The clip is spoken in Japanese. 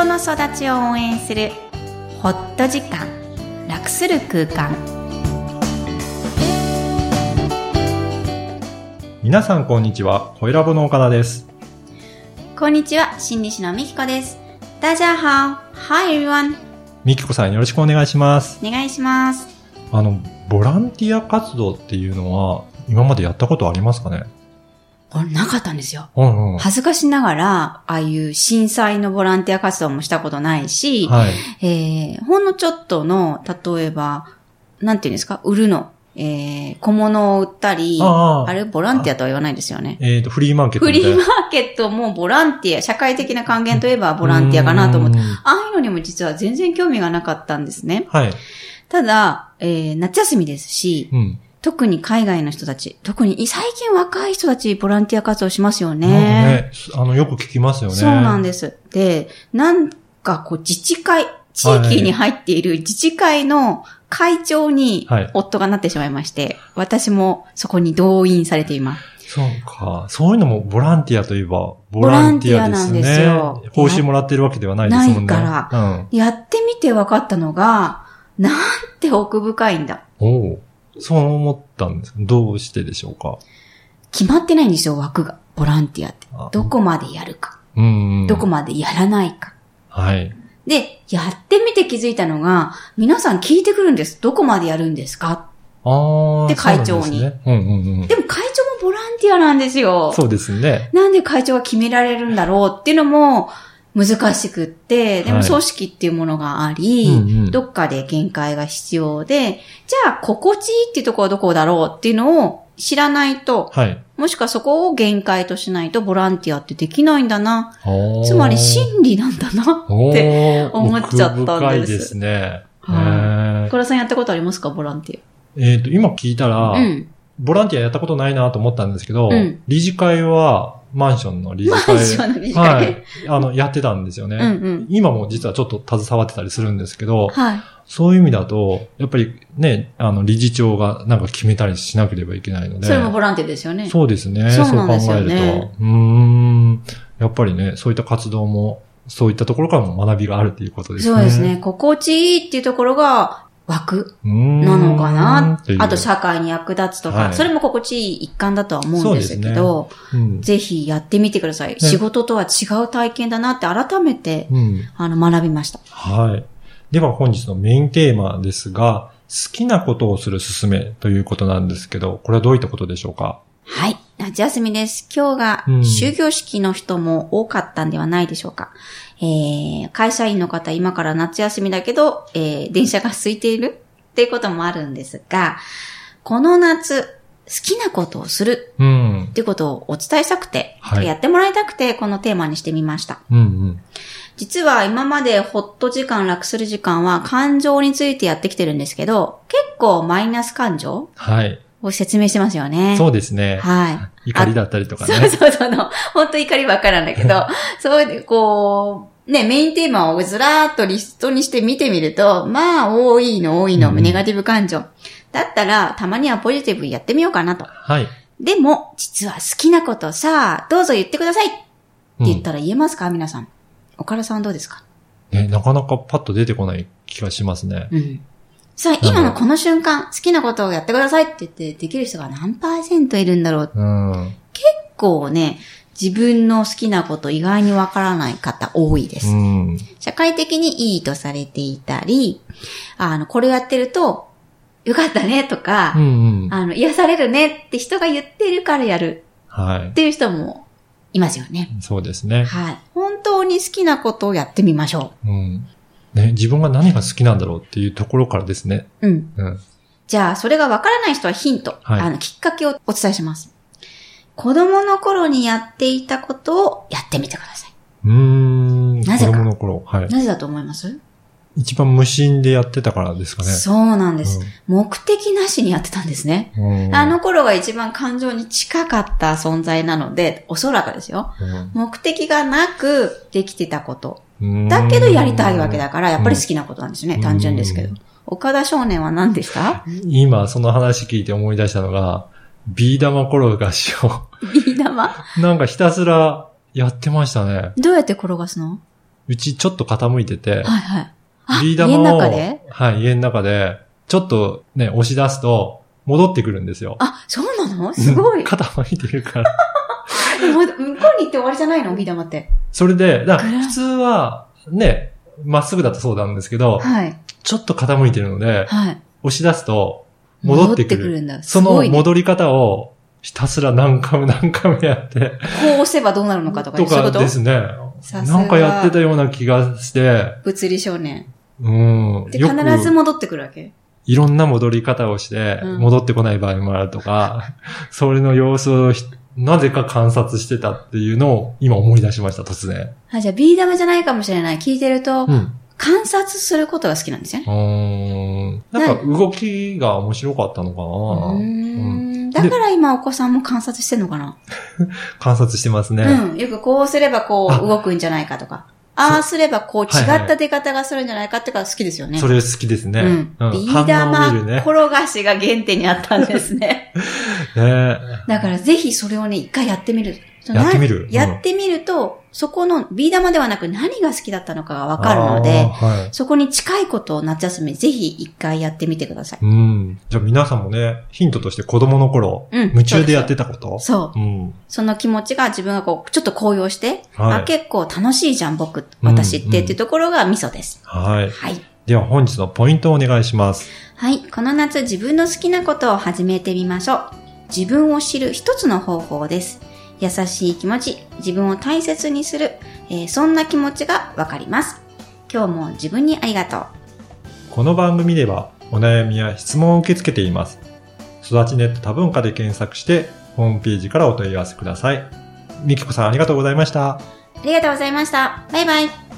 人の育ちを応援するホット時間楽する空間。皆さんこんにちは、小ラボの岡田です。こんにちは心理師のみきこです。大家好。Hi everyone みきこさんよろしくお願いします。お願いします。あの、ボランティア活動っていうのは、今までやったことありますかね？これなかったんですようんうん。恥ずかしながら、ああいう震災のボランティア活動もしたことないし、はい。えー、ほんのちょっとの、例えば、なんていうんですか、売るの、えー、小物を売ったり、あれ、ボランティアとは言わないですよね。えっ、と、フリーマーケットフ。リーマーケットもボランティア、社会的な還元といえばボランティアかなと思って、うんああいうのにも実は全然興味がなかったんですね。はい。ただ、えー、夏休みですし、うん。特に海外の人たち、特に最近若い人たちボランティア活動しますよね。ね、あの、よく聞きますよね。そうなんです。で、なんかこう自治会、地域に入っている自治会の会長にはい夫がなってしまいまして、私もそこに動員されています。そうか。そういうのもボランティアといえば、ボランティアですね。ボランティアなんですよ報酬もらってるわけではないですもんね。ないからやってみて分かったのが、なんて奥深いんだ。うん。おうそう思ったんです。どうしてでしょうか？決まってないんですよ、枠が。ボランティアってあ。どこまでやるか。うんうん。どこまでやらないか。はい。で、やってみて気づいたのが、皆さん聞いてくるんです。どこまでやるんですか？ああ。で会長にですね。うんうんうん。でも会長もボランティアなんですよ。そうですね。なんで会長が決められるんだろうっていうのも難しくって、でもはい組織っていうものがあり、うんうんどっかで限界が必要で、じゃあ心地いいっていうところはどこだろうっていうのを知らないと、はい。もしくはそこを限界としないとボランティアってできないんだな。つまり心理なんだな。おー思っちゃったんです奥深いですね。はへー小田さんやったことありますか？ボランティえっと、今聞いたら、ア。うん。ボランティアやったことないなと思ったんですけど、うん理事会は、マンションの理事会。マンションの理事会はい。あの、やってたんですよね。うんうん。今も実はちょっと携わってたりするんですけど、はい。そういう意味だと、やっぱりね、あの、理事長がなんか決めたりしなければいけないので。それもボランティアですよね。そうですね。そそううなんです考えると。うーん。やっぱりね、そういった活動も、そういったところからも学びがあるということですね。そうですね。心地いいっていうところが枠。なのかな？あと社会に役立つとか、はいそれも心地いい一環だとは思うんですけど、うん。ぜひやってみてください。仕事とは違う体験だなって改めて、うん。あの、学びました。はい。では本日のメインテーマですが、好きなことをするすすめということなんですけど、これはどういったことでしょうか？はい。夏休みです。今日がうん終業式の人も多かったんではないでしょうか。えー、会社員の方、今から夏休みだけど、えー、電車が空いている？っていうこともあるんですが、この夏、好きなことをするうんっ。ていうことをお伝えしたくて、はいやってもらいたくて、このテーマにしてみました。うんうん。実は今までホット時間、楽する時間は感情についてやってきてるんですけど、結構マイナス感情？はい。を説明してますよね。そうですね。はい。怒りだったりとかそうね。そうそうの。本当怒りばっかりなんだけど、そういう、こう、ね、メインテーマをずらーっとリストにして見てみると、まあ、多いの多いの、うんネガティブ感情。だったら、たまにはポジティブやってみようかなと。はい。でも、実は好きなことさ、どうぞ言ってくださいってうん言ったら言えますか、皆さん。岡田さんどうですか？ね、なかなかパッと出てこない気がしますね。うん。さあ、今のこの瞬間、好きなことをやってくださいって言って、できる人が何パーセントいるんだろう。うん。結構ね、自分の好きなこと意外にわからない方多いです。うん。社会的にいいとされていたり、あの、これやってると、よかったねとか、うんうん。あの、癒されるねって人が言ってるからやるはっていう人もいますよね。い。そうですね。はい。本当に好きなことをやってみましょうん。ね、自分が何が好きなんだろうっていうところからですね。う。うん。うん。じゃあ、それがわからない人はヒント、はいあの、きっかけをお伝えします。子供の頃にやっていたことをやってみてください。うーん。なぜか子供の頃。はい。なぜだと思います？一番無心でやってたからですかね。そうなんです、目的なしにやってたんですね。うん。あの頃が一番感情に近かった存在なので、おそらくですよ。目的がなくできてたこと。うん、だけどやりたいわけだから、やっぱり好きなことなんですね。うん単純ですけど。岡田少年は何でした今、その話聞いて思い出したのが、ビー玉転がしを、ビー玉？なんかひたすらやってましたね。どうやって転がすの？うちちょっと傾いてて、はいはい。あ、ビー玉を、家の中で？はい、家の中で、ちょっとね、押し出すと、戻ってくるんですよ。あ、そうなの？すごい。傾いてるから。向こうに行って終わりじゃないの？ビー玉って。それで、だ普通は、ね、まっすぐだとそうなんですけど、はい。ちょっと傾いてるので、はい。押し出すと、戻ってくる。んだ。その戻り方を、ひたすら何回も何回もやって、こう押せばどうなるのかとか、とかですね。なんかやってたような気がして、物理少年。うん。で、必ず戻ってくるわけ？いろんな戻り方をして、うん戻ってこない場合もあるとか、それの様子をひなぜか観察してたっていうのを今思い出しました、突然。あ、じゃあビー玉じゃないかもしれない。聞いてると、うん。観察することが好きなんですよね。うーん。なんか動きが面白かったのかな、うーんだから今お子さんも観察してんのかな？観察してますね。うん。よくこうすればこあう動くんじゃないかとか。ああすればこう違った出方がするんじゃないかってから好きですよね。それ好きですね。うん。ビー玉。転がしが原点にあったんですね。ねだからぜひそれをね、一回やってみる。やってみるうんやってみると、そこのビー玉ではなく何が好きだったのかがわかるので、はい。そこに近いことを夏休みぜひ一回やってみてください。うん。じゃあ皆さんもね、ヒントとして子供の頃、うん夢中でやってたこと？そう。うん。その気持ちが自分がこう、ちょっと高揚して、はいあ、結構楽しいじゃん、僕、うん私ってっていうところがミソです。はい。はい。では本日のポイントをお願いします。はい。この夏自分の好きなことを始めてみましょう。自分を知る一つの方法です。優しい気持ち、自分を大切にする、えーそんな気持ちがわかります。今日も自分にありがとう。この番組ではお悩みや質問を受け付けています。育ちネット多文化で検索して、ホームページからお問い合わせください。みきこさんありがとうございました。ありがとうございました。バイバイ。